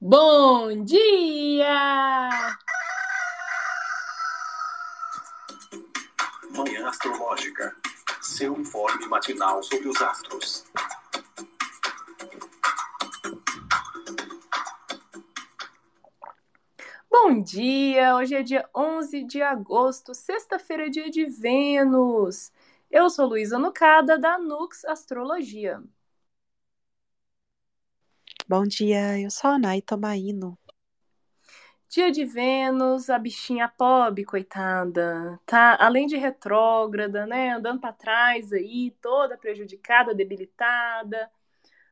Bom dia! Manhã Astrológica. Seu informe matinal sobre os astros. Bom dia! Hoje é dia 11 de agosto, sexta-feira, dia de Vênus. Eu sou Luísa Nucada, da Nux Astrologia. Bom dia, eu sou a Nay Tomaino. Dia de Vênus, a bichinha pobre, coitada, tá além de retrógrada, né, andando para trás aí, toda prejudicada, debilitada.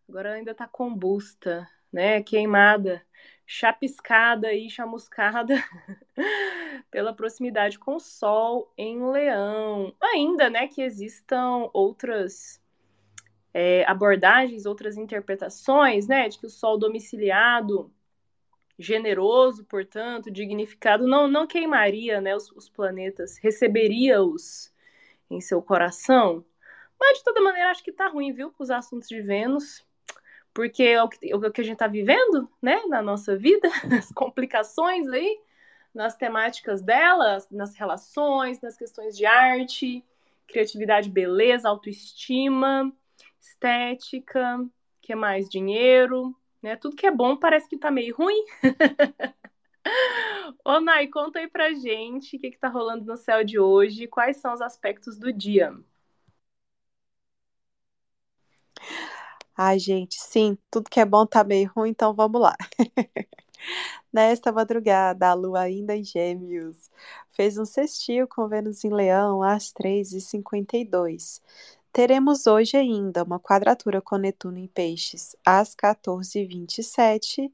Agora ainda tá combusta, né, queimada, chapiscada e chamuscada pela proximidade com o Sol em Leão. Ainda, né, que existam outras é, abordagens, outras interpretações, né, de que o Sol domiciliado, generoso, portanto, dignificado, não, não queimaria, né, os, os planetas, receberia-os em seu coração. Mas, de toda maneira, acho que tá ruim, viu, para os assuntos de Vênus, porque é o que, é o que a gente está vivendo, né, na nossa vida, as complicações aí, nas temáticas delas, nas relações, nas questões de arte, criatividade, beleza, autoestima, estética, que é mais dinheiro, né? Tudo que é bom parece que tá meio ruim. Ô, Nai, conta aí pra gente o que, que tá rolando no céu de hoje, quais são os aspectos do dia. Ai, gente, sim, tudo que é bom tá meio ruim, então vamos lá. Nesta madrugada, a lua ainda em Gêmeos fez um sextil com Vênus em Leão às 3h52. Teremos hoje ainda uma quadratura com Netuno em Peixes às 14h27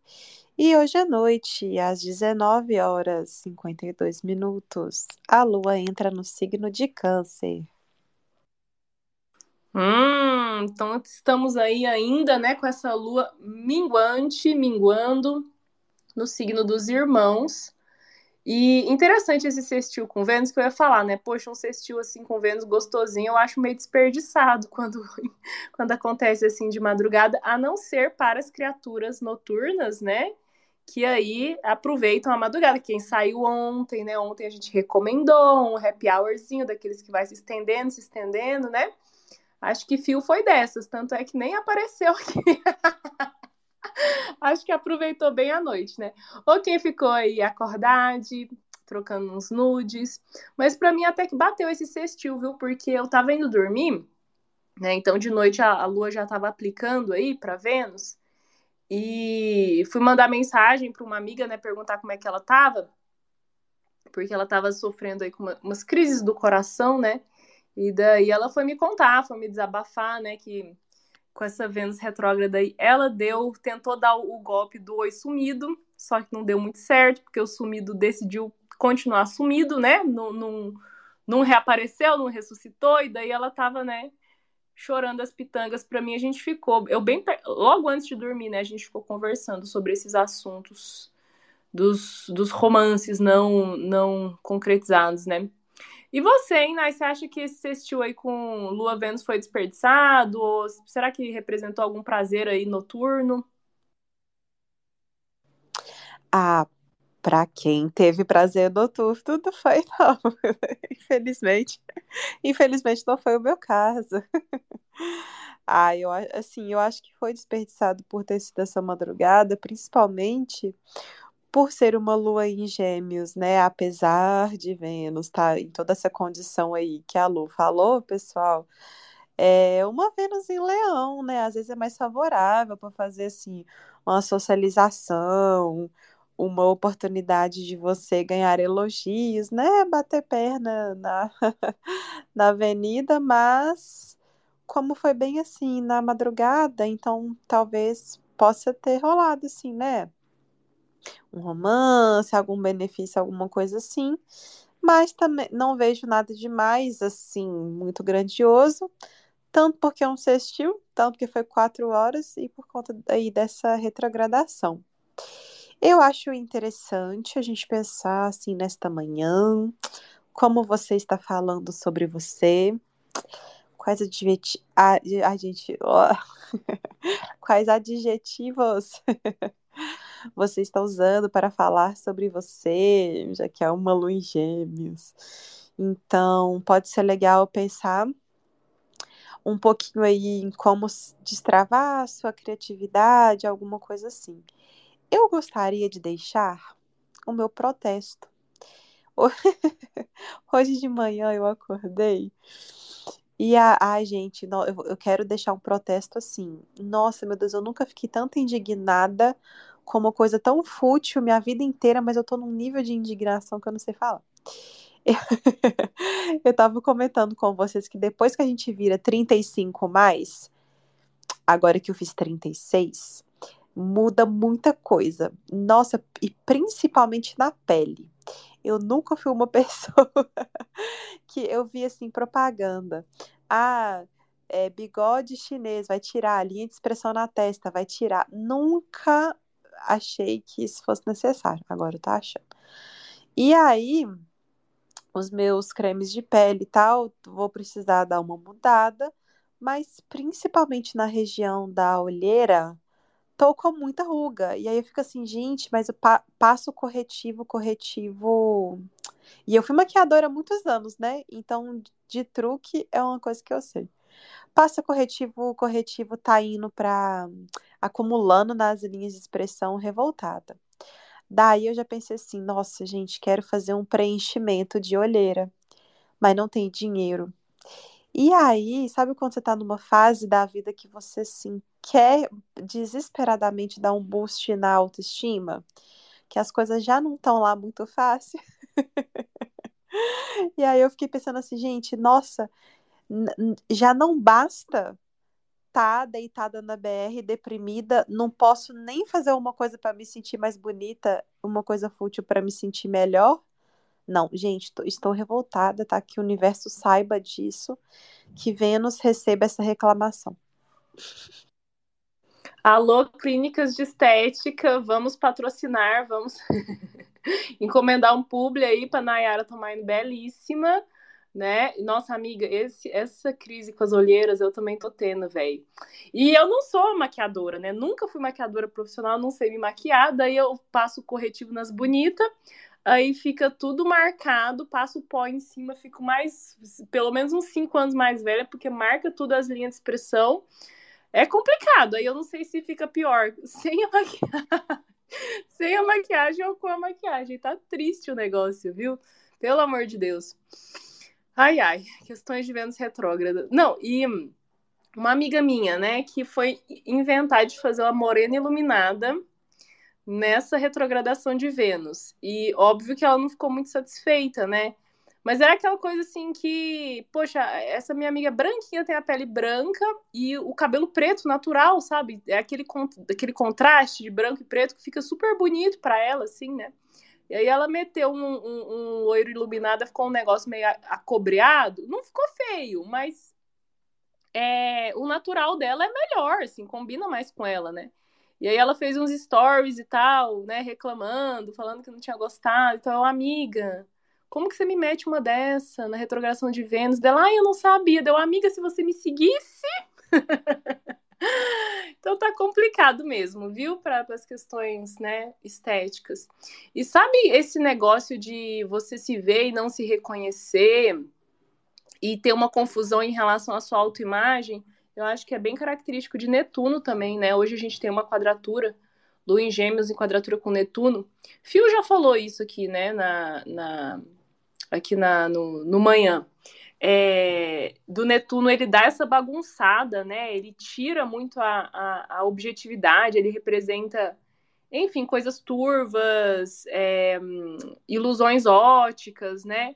e hoje à noite, às 19 horas 52 minutos, a Lua entra no signo de Câncer. Hum, então estamos aí ainda, né, com essa Lua minguante, minguando no signo dos Irmãos. E interessante esse sextil com Vênus, que eu ia falar, né? Poxa, um sextil assim com Vênus gostosinho, eu acho meio desperdiçado quando, quando acontece assim de madrugada, a não ser para as criaturas noturnas, né? Que aí aproveitam a madrugada. Quem saiu ontem, né? Ontem a gente recomendou um happy hourzinho daqueles que vai se estendendo, se estendendo, né? Acho que fio foi dessas, tanto é que nem apareceu aqui. Acho que aproveitou bem a noite, né? Ou quem ficou aí acordado, trocando uns nudes. Mas para mim até que bateu esse sextil, viu? Porque eu tava indo dormir, né? Então de noite a, a lua já tava aplicando aí para Vênus. E fui mandar mensagem para uma amiga, né, perguntar como é que ela tava, porque ela tava sofrendo aí com uma, umas crises do coração, né? E daí ela foi me contar, foi me desabafar, né, que com essa Vênus retrógrada aí, ela deu, tentou dar o, golpe do oi sumido, só que não deu muito certo, porque o sumido decidiu continuar sumido, né? Não, não, não reapareceu, não ressuscitou, e daí ela tava, né, chorando as pitangas para mim, a gente ficou, eu bem, logo antes de dormir, né, a gente ficou conversando sobre esses assuntos dos, dos romances não, não concretizados, né? E você, hein, Nai, você acha que esse sextil aí com Lua Vênus foi desperdiçado? Ou será que representou algum prazer aí noturno? Ah, para quem teve prazer noturno, não foi não. Infelizmente. Infelizmente não foi o meu caso. Ah, eu assim, eu acho que foi desperdiçado por ter sido essa madrugada, principalmente por ser uma lua em gêmeos, né? Apesar de Vênus estar tá em toda essa condição aí que a Lu falou, pessoal, é uma Vênus em leão, né? Às vezes é mais favorável para fazer assim uma socialização, uma oportunidade de você ganhar elogios, né? Bater perna na, na avenida, mas como foi bem assim na madrugada, então talvez possa ter rolado assim, né? Um romance, algum benefício, alguma coisa assim. Mas também não vejo nada demais, assim, muito grandioso. Tanto porque é um sextil, tanto que foi quatro horas e por conta aí dessa retrogradação. Eu acho interessante a gente pensar assim nesta manhã, como você está falando sobre você, quais adjetivos, a, gente, oh. quais adjetivos você está usando para falar sobre você, já que é uma lua em gêmeos. Então, pode ser legal pensar um pouquinho aí em como destravar a sua criatividade, alguma coisa assim. Eu gostaria de deixar o meu protesto. Hoje de manhã eu acordei e a, ai, gente, eu quero deixar um protesto assim. Nossa, meu Deus, eu nunca fiquei tanto indignada com uma coisa tão fútil minha vida inteira, mas eu tô num nível de indignação que eu não sei falar. Eu, eu tava comentando com vocês que depois que a gente vira 35 mais, agora que eu fiz 36, muda muita coisa. Nossa, e principalmente na pele. Eu nunca fui uma pessoa que eu vi assim propaganda. Ah, é, bigode chinês vai tirar, linha de expressão na testa vai tirar. Nunca achei que isso fosse necessário. Agora eu tô achando. E aí, os meus cremes de pele e tal, vou precisar dar uma mudada, mas principalmente na região da olheira, tô com muita ruga. E aí eu fico assim, gente, mas eu pa passo corretivo, corretivo. E eu fui maquiadora há muitos anos, né? Então, de truque é uma coisa que eu sei. Passa corretivo, corretivo tá indo para acumulando nas linhas de expressão revoltada. Daí eu já pensei assim, nossa, gente, quero fazer um preenchimento de olheira, mas não tem dinheiro. E aí, sabe quando você tá numa fase da vida que você assim quer desesperadamente dar um boost na autoestima? Que as coisas já não estão lá muito fácil. e aí eu fiquei pensando assim, gente, nossa, já não basta tá deitada na BR, deprimida, não posso nem fazer uma coisa para me sentir mais bonita, uma coisa fútil para me sentir melhor. Não, gente, tô, estou revoltada, tá? Que o universo saiba disso, que Vênus receba essa reclamação. Alô, clínicas de estética, vamos patrocinar, vamos encomendar um publi aí para Nayara tomar belíssima né? Nossa amiga, esse, essa crise com as olheiras eu também tô tendo, velho. E eu não sou maquiadora, né? Nunca fui maquiadora profissional, não sei me maquiar, daí eu passo corretivo nas bonitas, aí fica tudo marcado, passo pó em cima, fico mais, pelo menos uns 5 anos mais velha, porque marca tudo as linhas de expressão. É complicado, aí eu não sei se fica pior sem a maquiagem, sem a maquiagem ou com a maquiagem. Tá triste o negócio, viu? Pelo amor de Deus. Ai, ai, questões de Vênus retrógrada. Não, e uma amiga minha, né, que foi inventar de fazer uma morena iluminada nessa retrogradação de Vênus. E óbvio que ela não ficou muito satisfeita, né? Mas era aquela coisa assim que, poxa, essa minha amiga branquinha tem a pele branca e o cabelo preto natural, sabe? É aquele, aquele contraste de branco e preto que fica super bonito para ela, assim, né? E aí ela meteu um, um, um loiro iluminado, ficou um negócio meio acobreado. Não ficou feio, mas é, o natural dela é melhor, assim, combina mais com ela, né? E aí ela fez uns stories e tal, né, reclamando, falando que não tinha gostado. Então, amiga, como que você me mete uma dessa na retrogradação de Vênus? Dela, ah, eu não sabia. Deu, amiga, se você me seguisse... Então tá complicado mesmo, viu? Para as questões, né, estéticas. E sabe esse negócio de você se ver e não se reconhecer e ter uma confusão em relação à sua autoimagem? Eu acho que é bem característico de Netuno também, né? Hoje a gente tem uma quadratura, Lua em Gêmeos em quadratura com Netuno. Fio já falou isso aqui, né, na, na aqui na, no, no manhã é, do Netuno ele dá essa bagunçada, né? Ele tira muito a, a, a objetividade, ele representa, enfim, coisas turvas, é, ilusões óticas, né?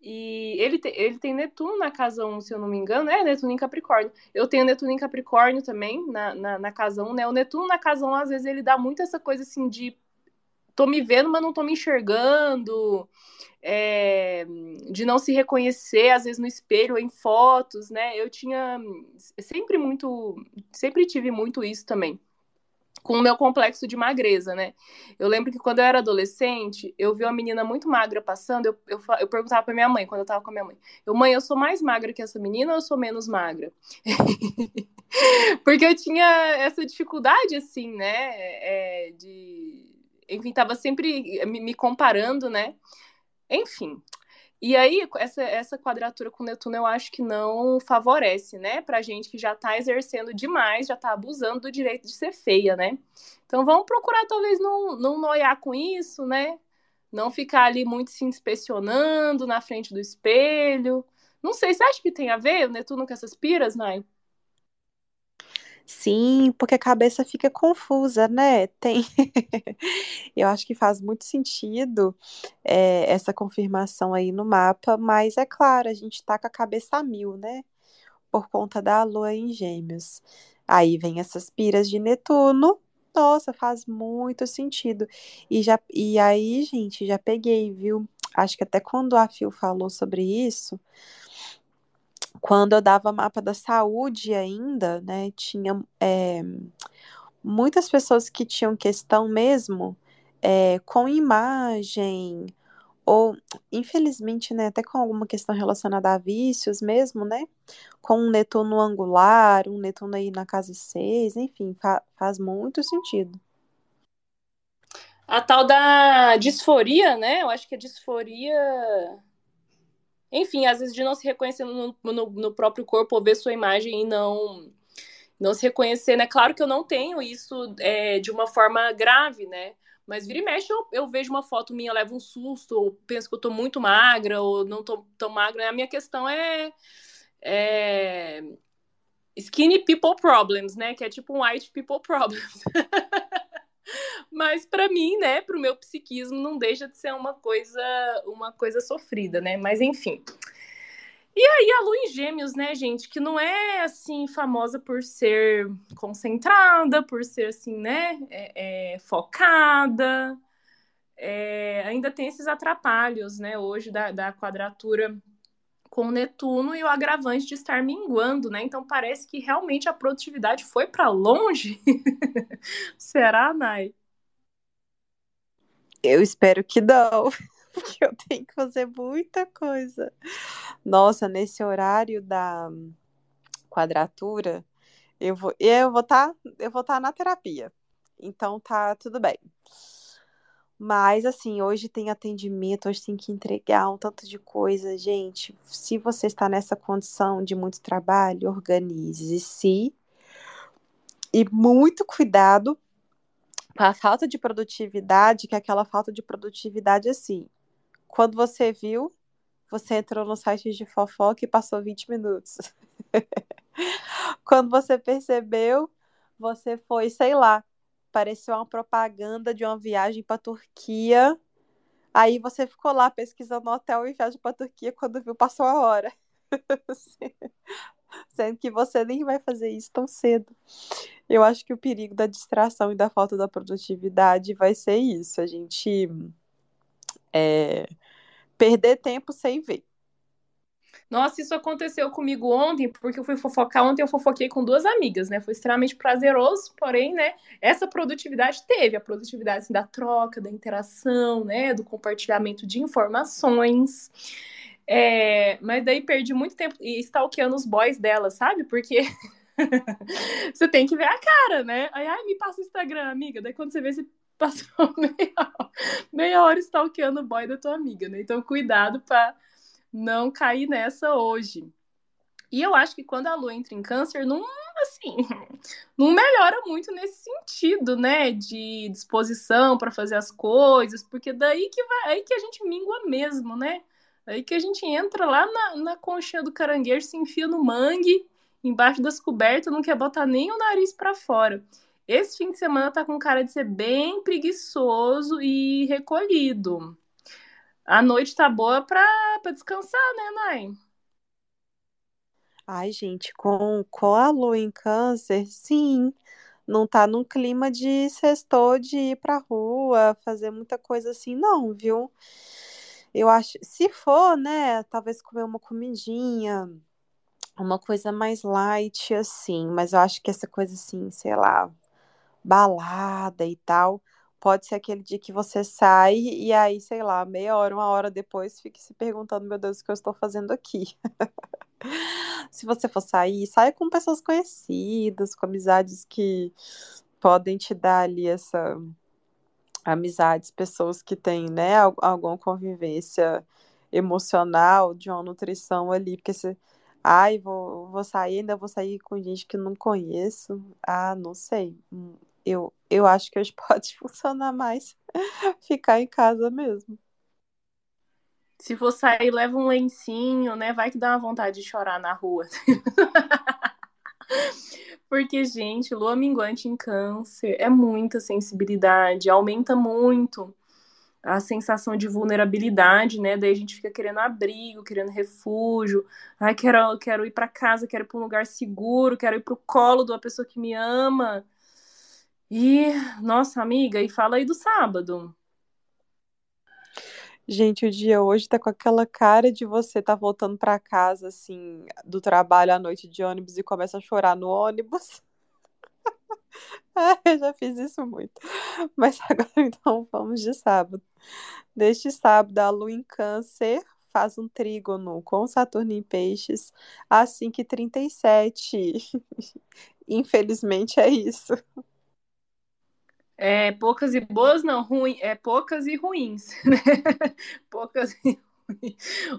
E ele, te, ele tem Netuno na casa 1, se eu não me engano, é Netuno em Capricórnio. Eu tenho Netuno em Capricórnio também, na, na, na casa 1, né? O Netuno na casa 1, às vezes, ele dá muito essa coisa assim de tô me vendo, mas não tô me enxergando é, de não se reconhecer, às vezes no espelho, em fotos, né? Eu tinha sempre muito, sempre tive muito isso também com o meu complexo de magreza, né? Eu lembro que quando eu era adolescente, eu vi uma menina muito magra passando, eu, eu, eu perguntava pra minha mãe, quando eu tava com a minha mãe, eu, mãe, eu sou mais magra que essa menina ou eu sou menos magra? Porque eu tinha essa dificuldade, assim, né, é, de, enfim, tava sempre me, me comparando, né? Enfim. E aí, essa, essa quadratura com Netuno eu acho que não favorece, né? Pra gente que já tá exercendo demais, já tá abusando do direito de ser feia, né? Então vamos procurar talvez não, não noiar com isso, né? Não ficar ali muito se inspecionando na frente do espelho. Não sei, você acha que tem a ver o Netuno com essas piras, Nai? Sim, porque a cabeça fica confusa, né? Tem. Eu acho que faz muito sentido é, essa confirmação aí no mapa, mas é claro, a gente tá com a cabeça a mil, né? Por conta da lua em Gêmeos. Aí vem essas piras de Netuno. Nossa, faz muito sentido. E, já, e aí, gente, já peguei, viu? Acho que até quando a Fio falou sobre isso, quando eu dava mapa da saúde ainda, né, tinha é, muitas pessoas que tinham questão mesmo é, com imagem, ou infelizmente, né, até com alguma questão relacionada a vícios mesmo, né, com um Netuno angular, um Netuno aí na casa 6, enfim, fa faz muito sentido. A tal da disforia, né, eu acho que a disforia enfim, às vezes de não se reconhecer no, no, no, próprio corpo ou ver sua imagem e não não se reconhecer, né? Claro que eu não tenho isso é, de uma forma grave, né? Mas vira e mexe, eu, eu vejo uma foto minha, levo um susto, ou penso que eu tô muito magra, ou não tô tão magra. Né? A minha questão é, é skinny people problems, né? Que é tipo um white people problems. Mas para mim, né, para o meu psiquismo, não deixa de ser uma coisa, uma coisa sofrida, né? Mas enfim. E aí a lua em gêmeos, né, gente, que não é assim famosa por ser concentrada, por ser assim, né, é, é, focada. É, ainda tem esses atrapalhos, né, hoje da, da quadratura com Netuno e o agravante de estar minguando, né? Então parece que realmente a produtividade foi para longe. Será, Nai? Eu espero que não, porque eu tenho que fazer muita coisa. Nossa, nesse horário da quadratura, eu vou eu vou estar tá, eu vou estar tá na terapia. Então tá tudo bem. Mas, assim, hoje tem atendimento, hoje tem que entregar um tanto de coisa. Gente, se você está nessa condição de muito trabalho, organize-se. E muito cuidado com a falta de produtividade, que é aquela falta de produtividade assim. Quando você viu, você entrou no site de fofoca e passou 20 minutos. Quando você percebeu, você foi, sei lá, pareceu uma propaganda de uma viagem para Turquia. Aí você ficou lá pesquisando hotel e viagem para Turquia quando viu passou a hora. Sendo que você nem vai fazer isso tão cedo. Eu acho que o perigo da distração e da falta da produtividade vai ser isso, a gente é, perder tempo sem ver. Nossa, isso aconteceu comigo ontem, porque eu fui fofocar ontem, eu fofoquei com duas amigas, né? Foi extremamente prazeroso, porém, né, essa produtividade teve, a produtividade assim, da troca, da interação, né, do compartilhamento de informações. É, mas daí perdi muito tempo e stalkeando os boys dela, sabe? Porque você tem que ver a cara, né? Aí, ai, me passa o Instagram, amiga. Daí quando você vê, você passou meia hora, meia hora stalkeando o boy da tua amiga, né? Então, cuidado para não cair nessa hoje. E eu acho que quando a lua entra em câncer, não, assim, não melhora muito nesse sentido, né? De disposição para fazer as coisas, porque daí que vai, aí que a gente mingua mesmo, né? Aí que a gente entra lá na, na conchinha do caranguejo, se enfia no mangue, embaixo das cobertas, não quer botar nem o nariz para fora. Esse fim de semana tá com cara de ser bem preguiçoso e recolhido. A noite tá boa pra, pra descansar, né, Nai? Ai, gente, com, com a lua em câncer, sim, não tá num clima de sextou, de ir pra rua, fazer muita coisa assim, não, viu? Eu acho, se for, né, talvez comer uma comidinha, uma coisa mais light, assim, mas eu acho que essa coisa assim, sei lá, balada e tal, Pode ser aquele dia que você sai e aí, sei lá, meia hora, uma hora depois, fique se perguntando, meu Deus, o que eu estou fazendo aqui? se você for sair, saia com pessoas conhecidas, com amizades que podem te dar ali essa amizades, pessoas que têm, né, alguma convivência emocional, de uma nutrição ali, porque você, ai, vou, vou sair, ainda vou sair com gente que não conheço. Ah, não sei. Eu, eu acho que hoje pode funcionar mais ficar em casa mesmo. Se for sair, leva um lencinho, né? Vai que dá uma vontade de chorar na rua. Porque, gente, lua minguante em câncer é muita sensibilidade, aumenta muito a sensação de vulnerabilidade, né? Daí a gente fica querendo abrigo, querendo refúgio. Ai, quero, quero ir para casa, quero ir para um lugar seguro, quero ir para o colo de uma pessoa que me ama. E, nossa amiga, e fala aí do sábado. Gente, o dia hoje tá com aquela cara de você tá voltando para casa, assim, do trabalho à noite de ônibus e começa a chorar no ônibus. eu já fiz isso muito. Mas agora então vamos de sábado. Neste sábado, a lua em câncer faz um trígono com Saturno em peixes às 5h37. Infelizmente é isso. É, poucas e boas, não, ruim, é poucas e ruins, né? poucas e ruins.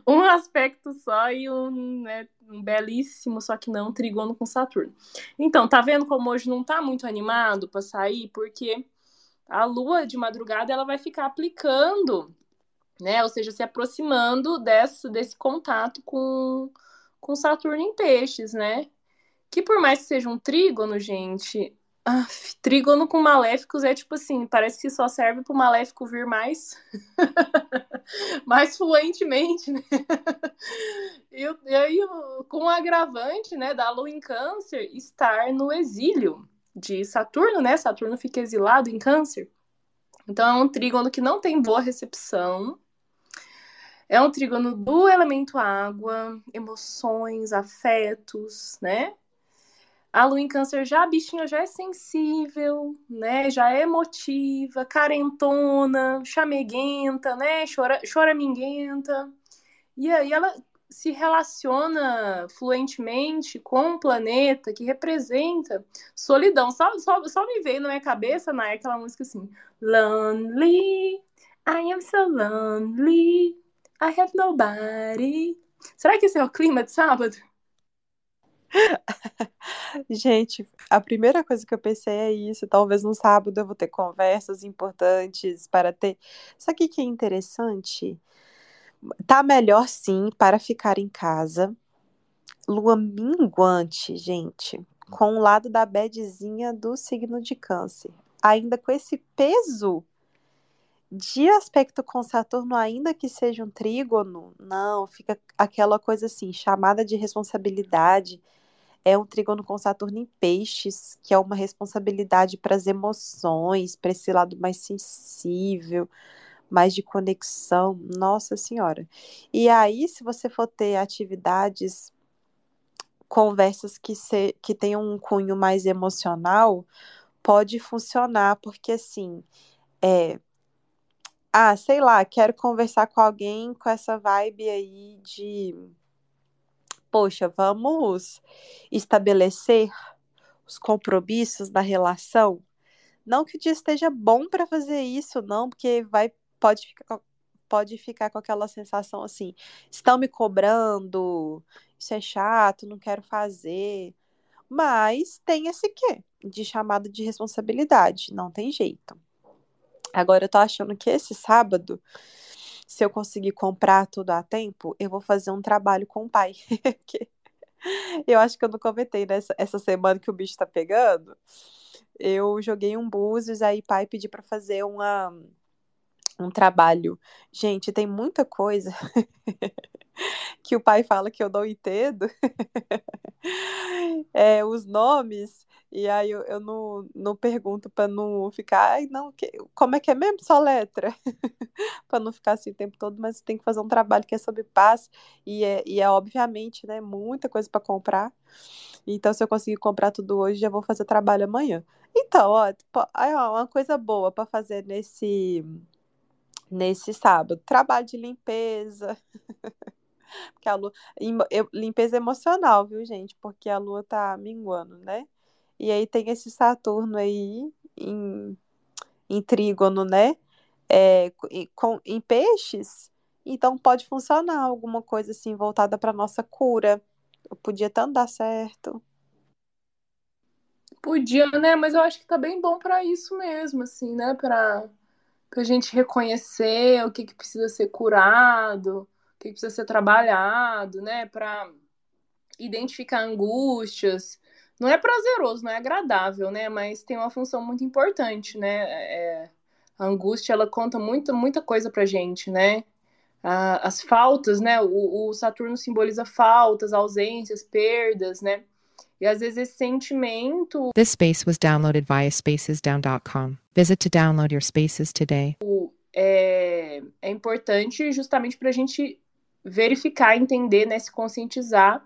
Um aspecto só e um, né, um belíssimo, só que não, trigono com Saturno. Então, tá vendo como hoje não tá muito animado para sair? Porque a lua de madrugada ela vai ficar aplicando, né? Ou seja, se aproximando desse, desse contato com, com Saturno em peixes, né? Que por mais que seja um trígono, gente, ah, trígono com maléficos é tipo assim, parece que só serve para o maléfico vir mais mais fluentemente, né? E, e aí, com o agravante, né, da lua em câncer estar no exílio de Saturno, né? Saturno fica exilado em câncer. Então é um trígono que não tem boa recepção. É um trígono do elemento água, emoções, afetos, né? A lua em câncer já, a bichinha já é sensível, né? Já é emotiva, carentona, chameguenta, né? Chora, choraminguenta. E aí ela se relaciona fluentemente com um planeta que representa solidão. Só, só, só me veio na minha cabeça, na aquela música assim: Lonely, I am so lonely, I have nobody. Será que esse é o clima de sábado? Gente, a primeira coisa que eu pensei é isso. Talvez no sábado eu vou ter conversas importantes para ter. Só que que é interessante? Tá melhor sim para ficar em casa. Lua minguante, gente, com o lado da bedzinha do signo de câncer. Ainda com esse peso de aspecto com Saturno, ainda que seja um trígono, não, fica aquela coisa assim, chamada de responsabilidade é um trígono com Saturno em peixes, que é uma responsabilidade para as emoções, para esse lado mais sensível, mais de conexão. Nossa Senhora. E aí, se você for ter atividades, conversas que, se, que tenham um cunho mais emocional, pode funcionar, porque assim, é. Ah, sei lá, quero conversar com alguém com essa vibe aí de poxa, vamos estabelecer os compromissos da relação. Não que o dia esteja bom para fazer isso, não, porque vai pode ficar pode ficar com aquela sensação assim, estão me cobrando, isso é chato, não quero fazer. Mas tem esse quê? De chamado de responsabilidade, não tem jeito. Agora eu tô achando que esse sábado se eu conseguir comprar tudo a tempo, eu vou fazer um trabalho com o pai. eu acho que eu não comentei nessa essa semana que o bicho tá pegando. Eu joguei um búzios, aí pai pediu para fazer uma, um trabalho. Gente, tem muita coisa que o pai fala que eu não entendo. é, os nomes e aí eu, eu não, não pergunto para não ficar, ai, não, que, como é que é mesmo só letra? para não ficar assim o tempo todo, mas tem que fazer um trabalho que é sobre paz e é, e é obviamente, né, muita coisa para comprar. Então, se eu conseguir comprar tudo hoje, já vou fazer trabalho amanhã. Então, ó, uma coisa boa para fazer nesse nesse sábado, trabalho de limpeza. Porque a lua, limpeza emocional, viu, gente? Porque a lua tá minguando, né? E aí tem esse Saturno aí em, em trígono, né? É, com, em peixes, então pode funcionar alguma coisa assim voltada para nossa cura. Podia tanto dar certo. Podia, né? Mas eu acho que tá bem bom para isso mesmo, assim, né? Para a gente reconhecer o que, que precisa ser curado, o que, que precisa ser trabalhado, né? Para identificar angústias. Não é prazeroso, não é agradável, né? Mas tem uma função muito importante, né? É, a angústia, ela conta muita, muita coisa pra gente, né? as faltas, né? O, o Saturno simboliza faltas, ausências, perdas, né? E às vezes esse sentimento. This space was downloaded via spacesdown.com. Visit to download your spaces today. É, é importante justamente para a gente verificar, entender, né, se conscientizar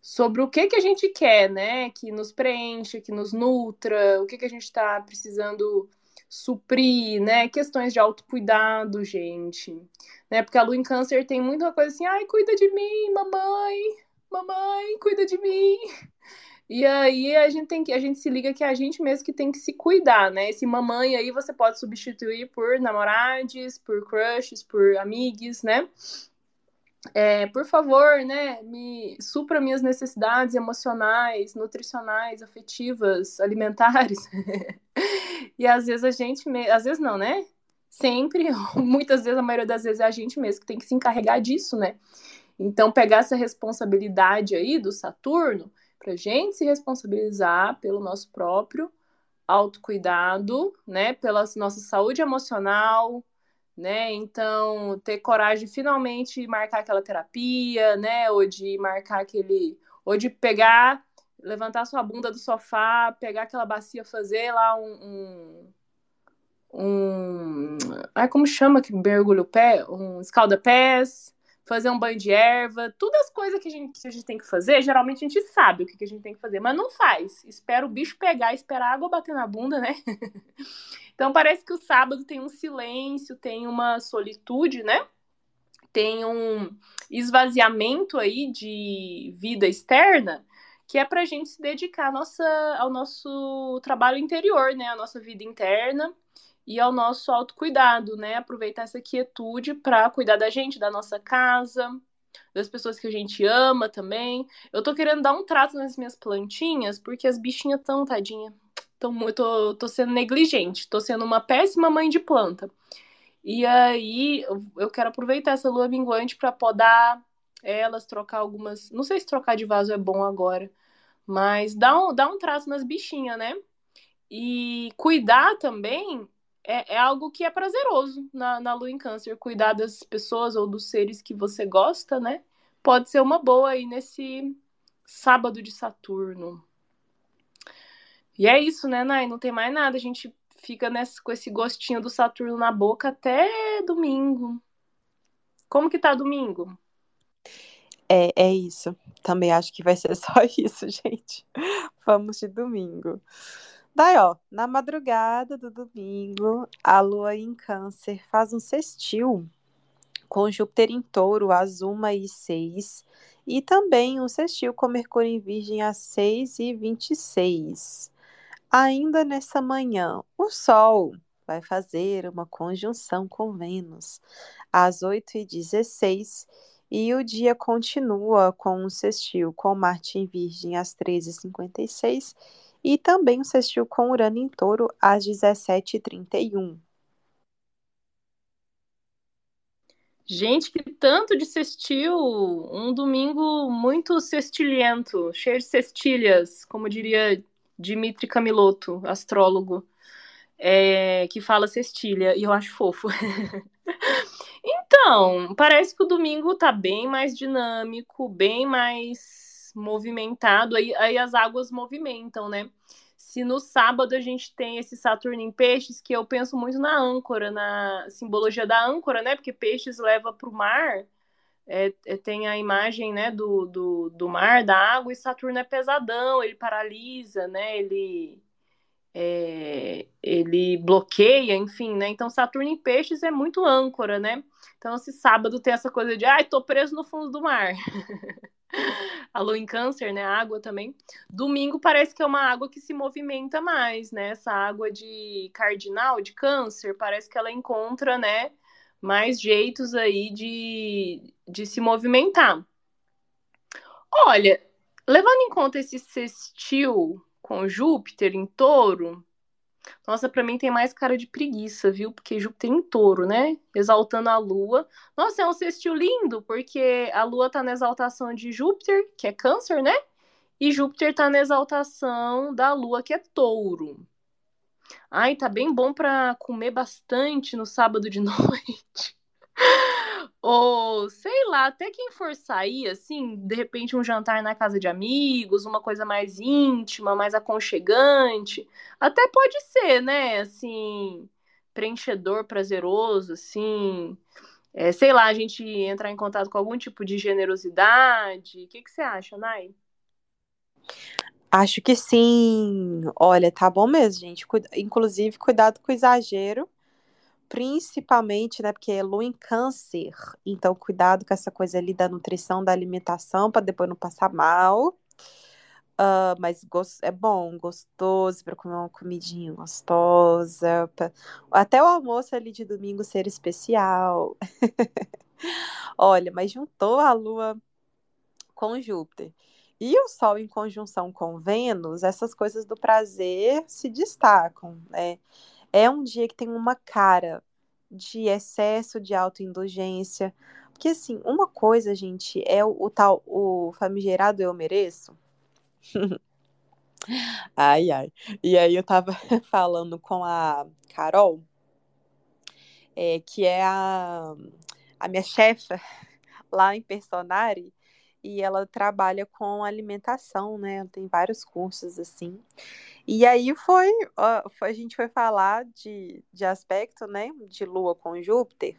sobre o que que a gente quer, né, que nos preenche, que nos nutra, o que que a gente está precisando suprir, né, questões de autocuidado, gente, né, porque a lua em câncer tem muita coisa assim, ai, cuida de mim, mamãe, mamãe, cuida de mim, e aí a gente tem que a gente se liga que é a gente mesmo que tem que se cuidar, né? Esse mamãe aí você pode substituir por namorades, por crushes, por amigos, né? É, por favor, né, me supra minhas necessidades emocionais, nutricionais, afetivas, alimentares. e às vezes a gente, às vezes não, né? Sempre, muitas vezes, a maioria das vezes é a gente mesmo que tem que se encarregar disso, né? Então, pegar essa responsabilidade aí do Saturno para gente se responsabilizar pelo nosso próprio autocuidado, né? Pela nossa saúde emocional, né? Então, ter coragem de finalmente marcar aquela terapia, né? Ou de marcar aquele. Ou de pegar, levantar sua bunda do sofá, pegar aquela bacia, fazer lá um. um, um... Ai, como chama que mergulho o pé? Um escalda-pés fazer um banho de erva, todas as coisas que a, gente, que a gente tem que fazer, geralmente a gente sabe o que, que a gente tem que fazer, mas não faz. Espera o bicho pegar, espera a água bater na bunda, né? então parece que o sábado tem um silêncio, tem uma solitude, né? Tem um esvaziamento aí de vida externa que é para a gente se dedicar nossa, ao nosso trabalho interior, né? A nossa vida interna e ao nosso autocuidado, né? Aproveitar essa quietude para cuidar da gente, da nossa casa, das pessoas que a gente ama também. Eu tô querendo dar um trato nas minhas plantinhas, porque as bichinhas tão, tadinha, tão, tô, tô sendo negligente, tô sendo uma péssima mãe de planta. E aí eu quero aproveitar essa lua minguante para podar elas, trocar algumas. Não sei se trocar de vaso é bom agora, mas dá um, dá um trato nas bichinhas, né? E cuidar também é, é algo que é prazeroso na, na lua em câncer. Cuidar das pessoas ou dos seres que você gosta, né? Pode ser uma boa aí nesse sábado de Saturno. E é isso, né, Nai? Não tem mais nada. A gente fica nessa, com esse gostinho do Saturno na boca até domingo. Como que tá domingo? É, é isso. Também acho que vai ser só isso, gente. Vamos de domingo. Daí, ó, na madrugada do domingo, a lua em Câncer faz um sextil com Júpiter em Touro às 1 e 6 e também um sextil com Mercúrio em Virgem às 6 e 26. Ainda nessa manhã, o Sol vai fazer uma conjunção com Vênus às 8 e 16 e o dia continua com um sextil com Marte em Virgem às 13h56 e também o sextil com Urano em Touro às 17h31. Gente, que tanto de sextil! Um domingo muito sextilhento, cheio de cestilhas, como diria Dimitri Camilotto, astrólogo, é, que fala cestilha, e eu acho fofo. então, parece que o domingo tá bem mais dinâmico, bem mais movimentado, aí, aí as águas movimentam, né? Se no sábado a gente tem esse Saturno em peixes, que eu penso muito na âncora, na simbologia da âncora, né? Porque peixes leva para o mar, é, é, tem a imagem né, do, do, do mar, da água, e Saturno é pesadão, ele paralisa, né? Ele, é, ele bloqueia, enfim, né? Então Saturno em peixes é muito âncora, né? Então esse sábado tem essa coisa de, ai, tô preso no fundo do mar. a lua em câncer, né? Água também. Domingo parece que é uma água que se movimenta mais, né? Essa água de cardinal, de câncer, parece que ela encontra, né? Mais jeitos aí de, de se movimentar. Olha, levando em conta esse sextil com Júpiter em touro, nossa, para mim tem mais cara de preguiça, viu? Porque Júpiter em touro, né? Exaltando a Lua. Nossa, é um sextil lindo, porque a Lua tá na exaltação de Júpiter, que é câncer, né? E Júpiter tá na exaltação da Lua, que é touro. Ai, tá bem bom para comer bastante no sábado de noite. Ou, sei lá, até quem for sair, assim, de repente um jantar na casa de amigos, uma coisa mais íntima, mais aconchegante. Até pode ser, né? Assim, preenchedor, prazeroso, assim. É, sei lá, a gente entrar em contato com algum tipo de generosidade. O que, que você acha, Nai? Acho que sim. Olha, tá bom mesmo, gente. Inclusive, cuidado com o exagero principalmente, né, porque é lua em câncer, então cuidado com essa coisa ali da nutrição, da alimentação, para depois não passar mal. Uh, mas é bom, gostoso para comer uma comidinha gostosa. Pra... Até o almoço ali de domingo ser especial. Olha, mas juntou a Lua com Júpiter e o Sol em conjunção com Vênus, essas coisas do prazer se destacam, né? É um dia que tem uma cara de excesso de autoindulgência. Porque, assim, uma coisa, gente, é o, o tal, o famigerado eu mereço. ai, ai. E aí eu tava falando com a Carol, é, que é a, a minha chefa lá em Personari, e ela trabalha com alimentação, né? Ela tem vários cursos assim. E aí foi, a gente foi falar de, de aspecto, né, de Lua com Júpiter.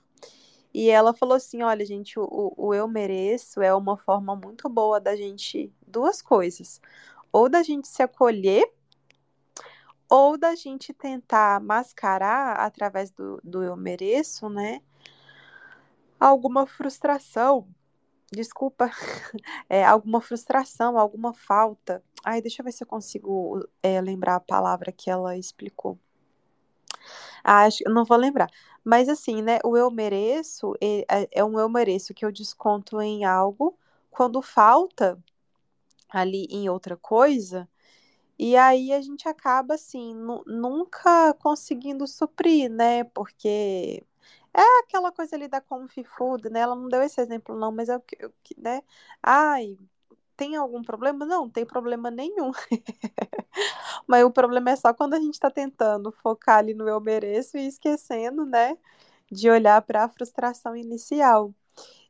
E ela falou assim: olha, gente, o, o eu mereço é uma forma muito boa da gente, duas coisas. Ou da gente se acolher, ou da gente tentar mascarar através do, do eu mereço, né? Alguma frustração desculpa, é, alguma frustração, alguma falta. Ai, deixa eu ver se eu consigo é, lembrar a palavra que ela explicou. Ah, acho, não vou lembrar. Mas assim, né? O eu mereço é, é um eu mereço que eu desconto em algo quando falta ali em outra coisa. E aí a gente acaba assim, nunca conseguindo suprir, né? Porque é aquela coisa ali da Comfy Food, né? Ela não deu esse exemplo, não, mas é o que, né? Ai, tem algum problema? Não, não tem problema nenhum. mas o problema é só quando a gente está tentando focar ali no eu mereço e esquecendo, né? De olhar para a frustração inicial.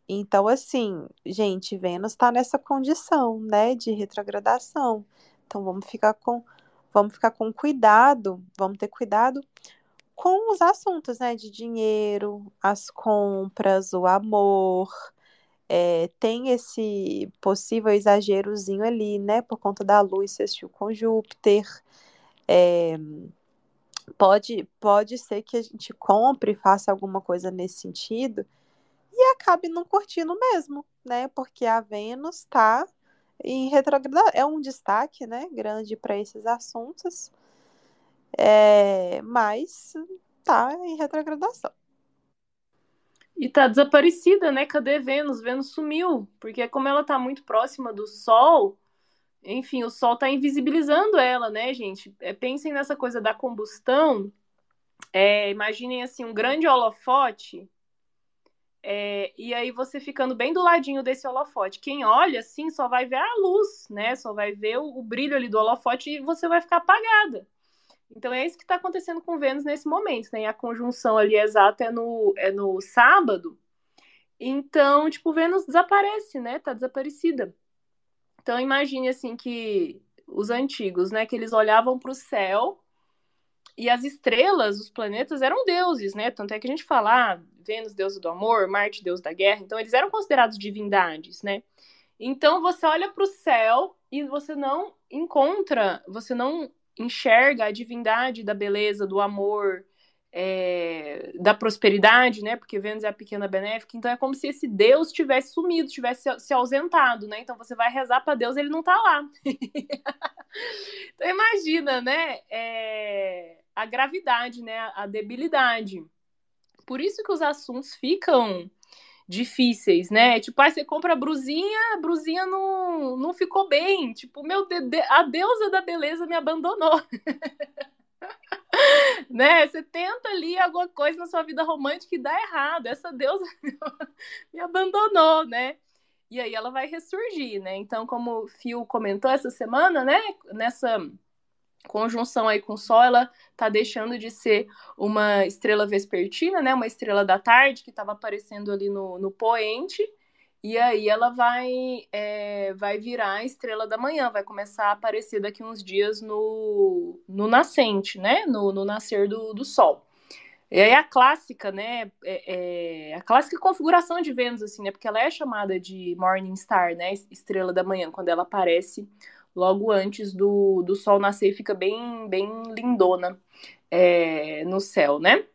Então, assim, gente, Vênus está nessa condição, né, de retrogradação. Então, vamos ficar com, vamos ficar com cuidado, vamos ter cuidado com os assuntos, né, de dinheiro, as compras, o amor. É, tem esse possível exagerozinho ali, né, por conta da luz sextil com Júpiter. É, pode, pode ser que a gente compre faça alguma coisa nesse sentido e acabe não curtindo mesmo, né, porque a Vênus está em retrogradação, é um destaque, né, grande para esses assuntos. É, mas tá em retrogradação. E tá desaparecida, né? Cadê Vênus? Vênus sumiu, porque como ela tá muito próxima do Sol, enfim, o Sol tá invisibilizando ela, né, gente? É, pensem nessa coisa da combustão. É, imaginem assim um grande holofote é, e aí você ficando bem do ladinho desse holofote. Quem olha assim só vai ver a luz, né? Só vai ver o, o brilho ali do holofote e você vai ficar apagada. Então é isso que está acontecendo com Vênus nesse momento, né? E a conjunção ali exata é no, é no sábado. Então, tipo, Vênus desaparece, né? Tá desaparecida. Então imagine assim que os antigos, né? Que eles olhavam para o céu e as estrelas, os planetas eram deuses, né? Tanto é que a gente fala ah, Vênus, deusa do amor, Marte, deus da guerra. Então eles eram considerados divindades, né? Então você olha para o céu e você não encontra, você não enxerga a divindade da beleza, do amor, é, da prosperidade, né? Porque Vênus é a pequena benéfica, então é como se esse Deus tivesse sumido, tivesse se ausentado, né? Então você vai rezar para Deus, ele não tá lá. então imagina, né? É, a gravidade, né? A debilidade. Por isso que os assuntos ficam difíceis, né? Tipo, aí você compra a brusinha, a brusinha não, não ficou bem. Tipo, meu a deusa da beleza me abandonou. né? Você tenta ali alguma coisa na sua vida romântica e dá errado. Essa deusa me abandonou, né? E aí ela vai ressurgir, né? Então, como o Fio comentou essa semana, né? Nessa conjunção aí com o Sol, ela tá deixando de ser uma estrela vespertina, né? Uma estrela da tarde que estava aparecendo ali no, no poente e aí ela vai, é, vai virar a estrela da manhã, vai começar a aparecer daqui uns dias no, no nascente, né? No, no nascer do, do Sol. E aí a clássica, né? É, é, a clássica configuração de Vênus, assim, né? Porque ela é chamada de Morning Star, né? Estrela da manhã, quando ela aparece logo antes do, do Sol nascer, fica bem, bem lindona é, no céu, né?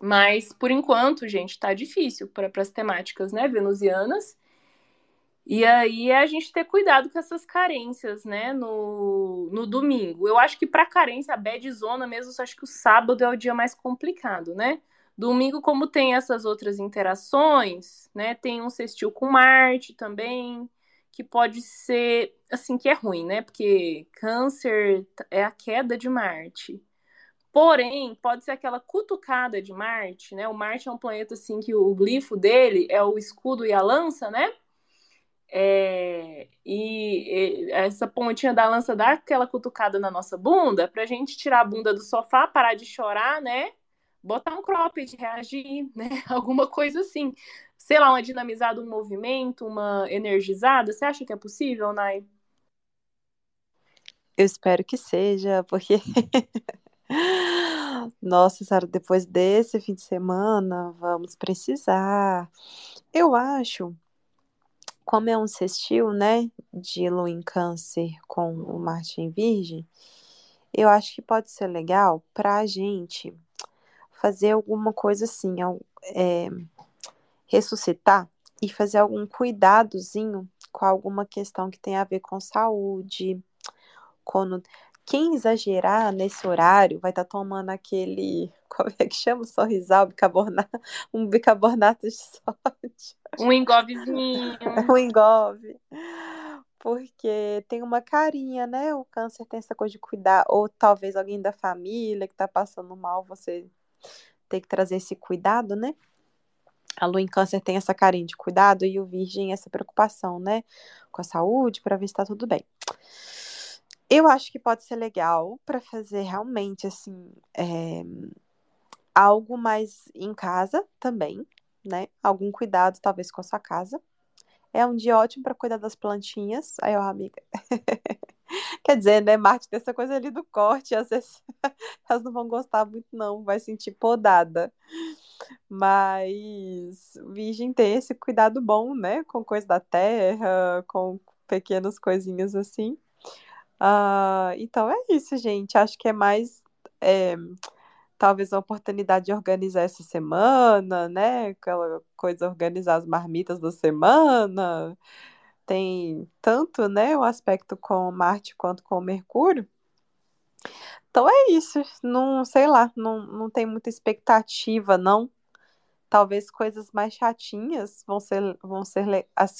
Mas, por enquanto, gente, tá difícil para as temáticas né, venusianas. E aí é a gente ter cuidado com essas carências, né, no, no domingo. Eu acho que para carência, a bad zona mesmo, eu acho que o sábado é o dia mais complicado, né? Domingo, como tem essas outras interações, né, tem um sextil com Marte também, que pode ser, assim, que é ruim, né? Porque câncer é a queda de Marte. Porém, pode ser aquela cutucada de Marte, né? O Marte é um planeta assim que o glifo dele é o escudo e a lança, né? É, e, e, essa pontinha da lança dá aquela cutucada na nossa bunda pra gente tirar a bunda do sofá, parar de chorar, né? Botar um cropped, reagir, né? Alguma coisa assim. Sei lá, uma dinamizada, um movimento, uma energizada. Você acha que é possível, Nai? Eu espero que seja, porque Nossa, Sara, depois desse fim de semana, vamos precisar. Eu acho, como é um sextil, né, de lua em câncer com o Marte em virgem, eu acho que pode ser legal para a gente fazer alguma coisa assim, é, ressuscitar e fazer algum cuidadozinho com alguma questão que tem a ver com saúde, com quem exagerar nesse horário vai estar tá tomando aquele. Como é que chama? Sorrisal, bicarbonato, um bicarbonato de sódio. Um engovezinho. um engove. Porque tem uma carinha, né? O câncer tem essa coisa de cuidar, ou talvez alguém da família que está passando mal, você tem que trazer esse cuidado, né? A lua em câncer tem essa carinha de cuidado e o virgem essa preocupação, né? Com a saúde, para ver se está tudo bem. Eu acho que pode ser legal para fazer realmente assim é, algo mais em casa também, né? Algum cuidado talvez com a sua casa. É um dia ótimo para cuidar das plantinhas. Aí, ó, amiga. Quer dizer, né, Marte, tem essa coisa ali do corte, às vezes elas não vão gostar muito, não, vai sentir podada. Mas Virgem tem esse cuidado bom, né, com coisa da terra, com pequenas coisinhas assim. Uh, então é isso, gente. Acho que é mais é, talvez a oportunidade de organizar essa semana, né? Aquela coisa, organizar as marmitas da semana. Tem tanto, né, o aspecto com Marte quanto com Mercúrio. Então é isso. Não sei lá, não, não tem muita expectativa, não. Talvez coisas mais chatinhas vão ser, vão ser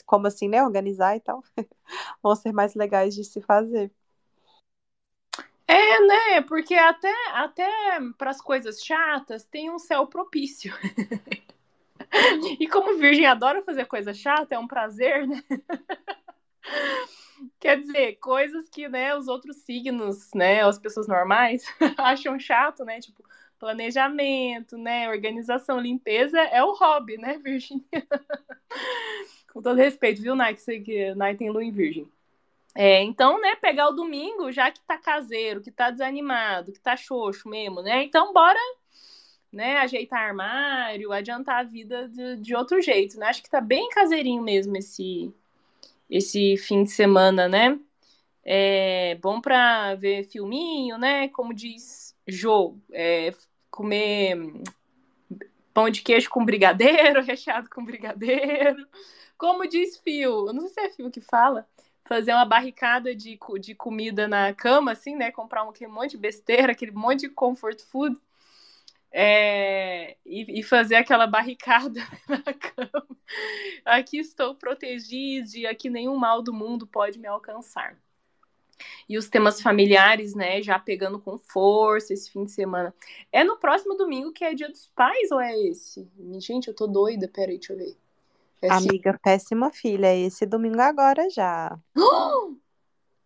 como assim, né? Organizar e tal, vão ser mais legais de se fazer. É, né? Porque até, até para as coisas chatas tem um céu propício. e como Virgem adora fazer coisa chata, é um prazer, né? Quer dizer, coisas que, né, os outros signos, né, as pessoas normais acham chato, né? Tipo, planejamento, né, organização, limpeza é o hobby, né, Virgem? Com todo respeito, viu, Nike? Sei que Nike tem lua em Virgem. É, então, né, pegar o domingo, já que tá caseiro, que tá desanimado, que tá xoxo mesmo, né? Então, bora, né, ajeitar armário, adiantar a vida de, de outro jeito, né? Acho que tá bem caseirinho mesmo esse, esse fim de semana, né? É bom pra ver filminho, né? Como diz Jô, é, comer pão de queijo com brigadeiro, recheado com brigadeiro. Como diz Fio, eu não sei se é Fio que fala, fazer uma barricada de, de comida na cama, assim, né? Comprar um, aquele monte de besteira, aquele monte de comfort food. É, e, e, fazer aquela barricada na cama. Aqui estou protegida, e aqui nenhum mal do mundo pode me alcançar. E os temas familiares, né, já pegando com força esse fim de semana. É no próximo domingo que é dia dos pais ou é esse? Gente, eu tô doida, peraí, deixa eu ver. É Amiga, esse... péssima filha, é esse domingo agora já.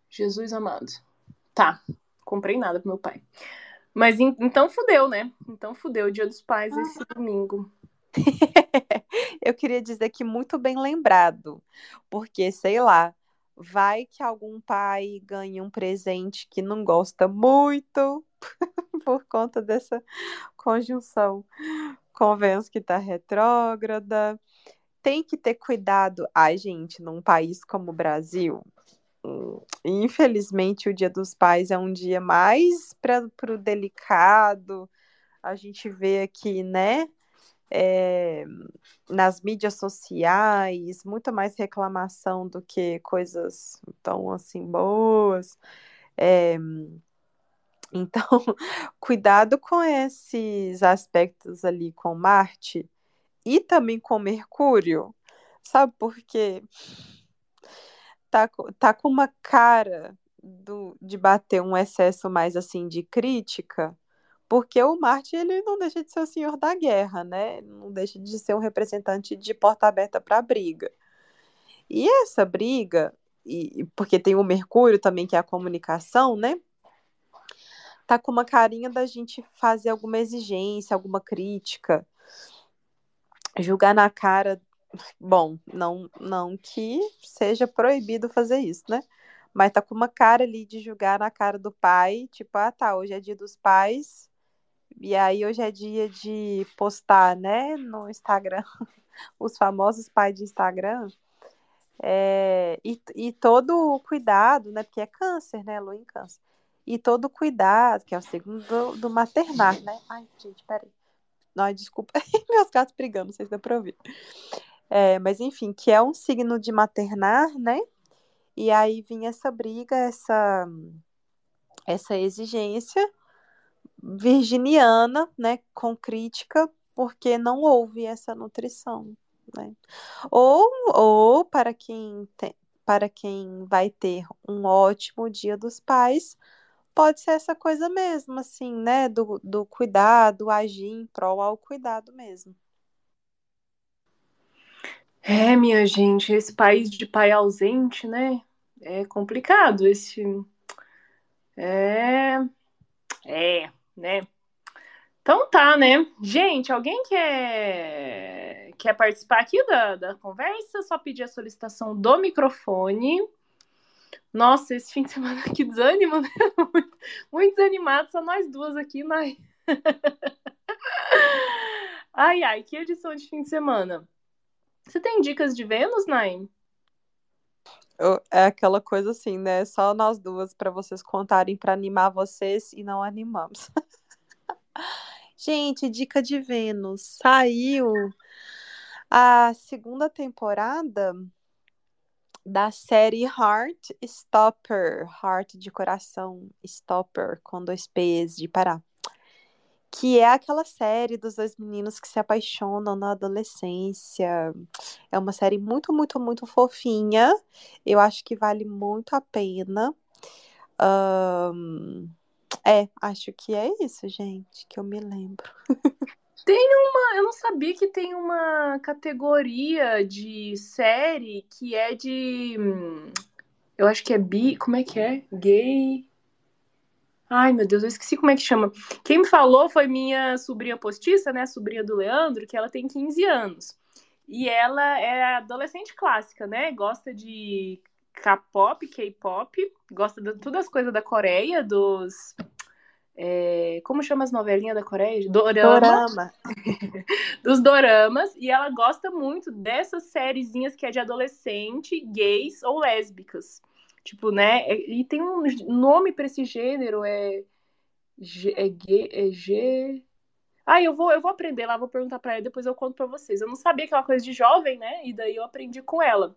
Jesus amado. Tá, comprei nada pro meu pai. Mas então fudeu, né? Então fudeu o dia dos pais esse domingo. eu queria dizer que muito bem lembrado, porque sei lá, vai que algum pai ganhe um presente que não gosta muito por conta dessa conjunção com Vênus que está retrógrada. Tem que ter cuidado. Ai, gente, num país como o Brasil, infelizmente o Dia dos Pais é um dia mais para o delicado. A gente vê aqui, né? é, nas mídias sociais, muito mais reclamação do que coisas tão assim boas. É, então, cuidado com esses aspectos ali com Marte e também com Mercúrio, sabe por quê? Tá, tá com uma cara do, de bater um excesso mais assim de crítica, porque o Marte ele não deixa de ser o senhor da guerra, né? Não deixa de ser um representante de porta aberta para briga. E essa briga, e porque tem o Mercúrio também que é a comunicação, né? Tá com uma carinha da gente fazer alguma exigência, alguma crítica, julgar na cara, bom, não não que seja proibido fazer isso, né? Mas tá com uma cara ali de julgar na cara do pai, tipo, ah, tá, hoje é dia dos pais, e aí hoje é dia de postar, né, no Instagram, os famosos pais de Instagram. É, e, e todo o cuidado, né, porque é câncer, né, lua em câncer. E todo o cuidado, que é o segundo do, do maternar, né? Ai, gente, peraí. Não, desculpa, meus gatos brigando, não sei se dá pra ouvir. É, mas enfim, que é um signo de maternar, né? E aí vinha essa briga, essa, essa exigência virginiana, né, com crítica, porque não houve essa nutrição, né? Ou, ou para quem para quem vai ter um ótimo dia dos pais, pode ser essa coisa mesmo, assim, né, do, do cuidado, agir em prol ao cuidado mesmo. É, minha gente, esse país de pai ausente, né? É complicado esse. É. É né? Então tá, né? Gente, alguém quer, quer participar aqui da, da conversa? Só pedir a solicitação do microfone. Nossa, esse fim de semana que desânimo, né? Muito, muito desanimado, só nós duas aqui, Nai. ai, ai, que edição de fim de semana. Você tem dicas de Vênus, Nai? É aquela coisa assim, né? Só nós duas para vocês contarem para animar vocês e não animamos. Gente, dica de Vênus. Saiu a segunda temporada da série Heart Stopper, Heart de coração Stopper, com dois P's de parar. Que é aquela série dos dois meninos que se apaixonam na adolescência. É uma série muito, muito, muito fofinha. Eu acho que vale muito a pena. Um, é, acho que é isso, gente, que eu me lembro. Tem uma. Eu não sabia que tem uma categoria de série que é de. Eu acho que é bi. Como é que é? Gay. Ai, meu Deus, eu esqueci como é que chama. Quem me falou foi minha sobrinha postiça, né? sobrinha do Leandro, que ela tem 15 anos. E ela é adolescente clássica, né? Gosta de K-pop, K-pop, gosta de todas as coisas da Coreia, dos. É, como chama as novelinhas da Coreia? Dorama. Dorama. dos doramas. E ela gosta muito dessas sériezinhas que é de adolescente, gays ou lésbicas. Tipo, né? E tem um nome para esse gênero, é. É, G, é G. Ah, eu vou, eu vou aprender lá, vou perguntar para ela, depois eu conto para vocês. Eu não sabia que é coisa de jovem, né? E daí eu aprendi com ela.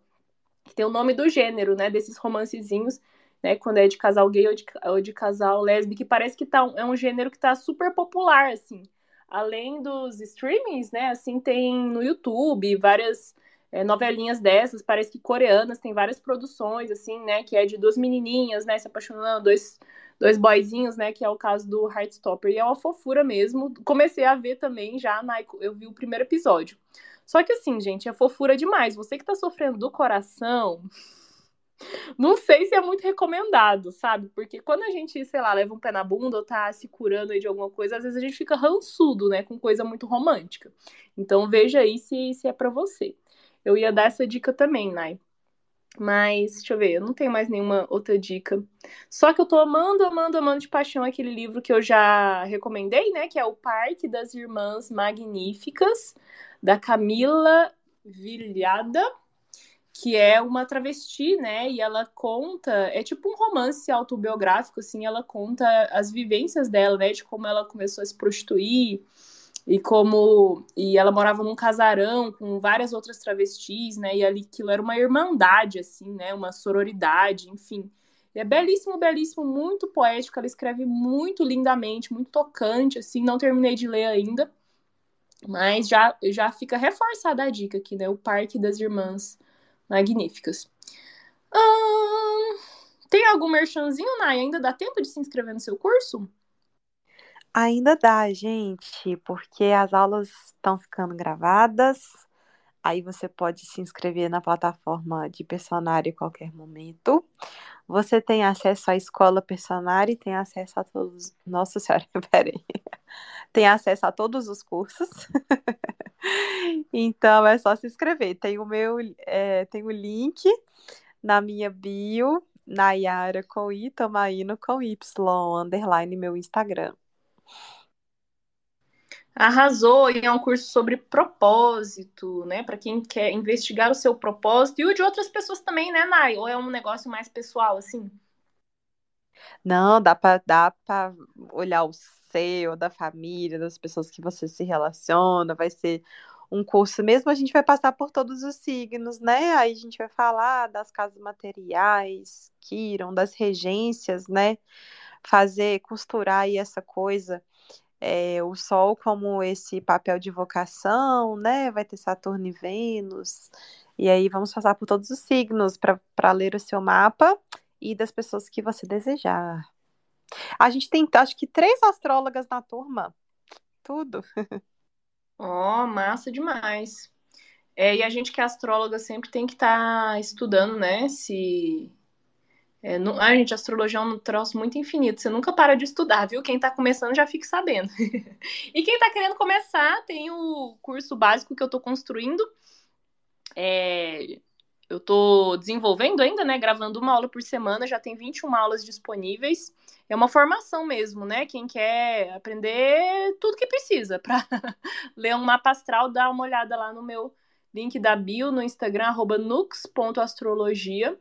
Que tem o nome do gênero, né? Desses romancezinhos, né? Quando é de casal gay ou de, ou de casal lésbico, que parece que tá, é um gênero que tá super popular, assim. Além dos streamings, né? Assim, tem no YouTube várias é, novelinhas dessas, parece que coreanas, tem várias produções, assim, né? Que é de duas menininhas, né? Se apaixonando, dois dois boyzinhos, né? Que é o caso do Heartstopper. E é uma fofura mesmo. Comecei a ver também já, na, eu vi o primeiro episódio. Só que assim, gente, é fofura demais. Você que tá sofrendo do coração, não sei se é muito recomendado, sabe? Porque quando a gente, sei lá, leva um pé na bunda ou tá se curando aí de alguma coisa, às vezes a gente fica rançudo, né? Com coisa muito romântica. Então veja aí se, se é para você. Eu ia dar essa dica também, Nai. Mas, deixa eu ver, eu não tenho mais nenhuma outra dica. Só que eu tô amando, amando, amando de paixão aquele livro que eu já recomendei, né? Que é O Parque das Irmãs Magníficas, da Camila Vilhada, que é uma travesti, né? E ela conta, é tipo um romance autobiográfico, assim, ela conta as vivências dela, né? De como ela começou a se prostituir e como e ela morava num casarão com várias outras travestis, né? E ali aquilo era uma irmandade assim, né? Uma sororidade, enfim. E é belíssimo, belíssimo, muito poético, ela escreve muito lindamente, muito tocante assim, não terminei de ler ainda. Mas já já fica reforçada a dica aqui, né? O Parque das Irmãs Magníficas. Hum, tem algum merchanzinho, Nay? Ainda dá tempo de se inscrever no seu curso? Ainda dá, gente, porque as aulas estão ficando gravadas. Aí você pode se inscrever na plataforma de Personário em qualquer momento. Você tem acesso à escola Personário e tem acesso a todos. Nossa Senhora, peraí. Tem acesso a todos os cursos. então é só se inscrever. Tem o meu, é, tem o link na minha bio, Nayara com I, Tomaino com Y, underline meu Instagram. Arrasou, e é um curso sobre propósito, né? Para quem quer investigar o seu propósito e o de outras pessoas também, né, Nai? Ou é um negócio mais pessoal, assim? Não, dá para dá para olhar o seu, da família, das pessoas que você se relaciona, vai ser um curso mesmo, a gente vai passar por todos os signos, né? Aí a gente vai falar das casas materiais, Kiron, das regências, né? Fazer, costurar aí essa coisa é, o Sol como esse papel de vocação, né? Vai ter Saturno e Vênus. E aí vamos passar por todos os signos para ler o seu mapa e das pessoas que você desejar. A gente tem, acho que, três astrólogas na turma. Tudo. Ó, oh, massa demais. É, e a gente que é astróloga sempre tem que estar tá estudando, né? Se é, não, a gente, astrologia é um troço muito infinito. Você nunca para de estudar, viu? Quem tá começando já fique sabendo. e quem tá querendo começar, tem o curso básico que eu tô construindo. É, eu tô desenvolvendo ainda, né? Gravando uma aula por semana, já tem 21 aulas disponíveis. É uma formação mesmo, né? Quem quer aprender tudo que precisa para ler um mapa astral, dá uma olhada lá no meu link da bio no Instagram, nux.astrologia.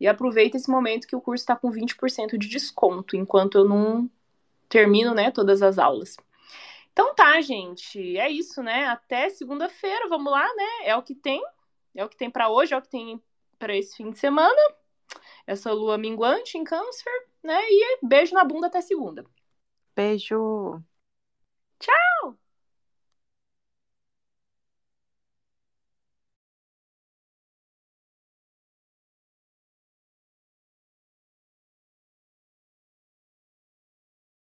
E aproveita esse momento que o curso está com 20% de desconto, enquanto eu não termino, né, todas as aulas. Então tá, gente, é isso, né? Até segunda-feira, vamos lá, né? É o que tem, é o que tem para hoje, é o que tem para esse fim de semana. Essa lua minguante em câncer, né? E beijo na bunda até segunda. Beijo. Tchau!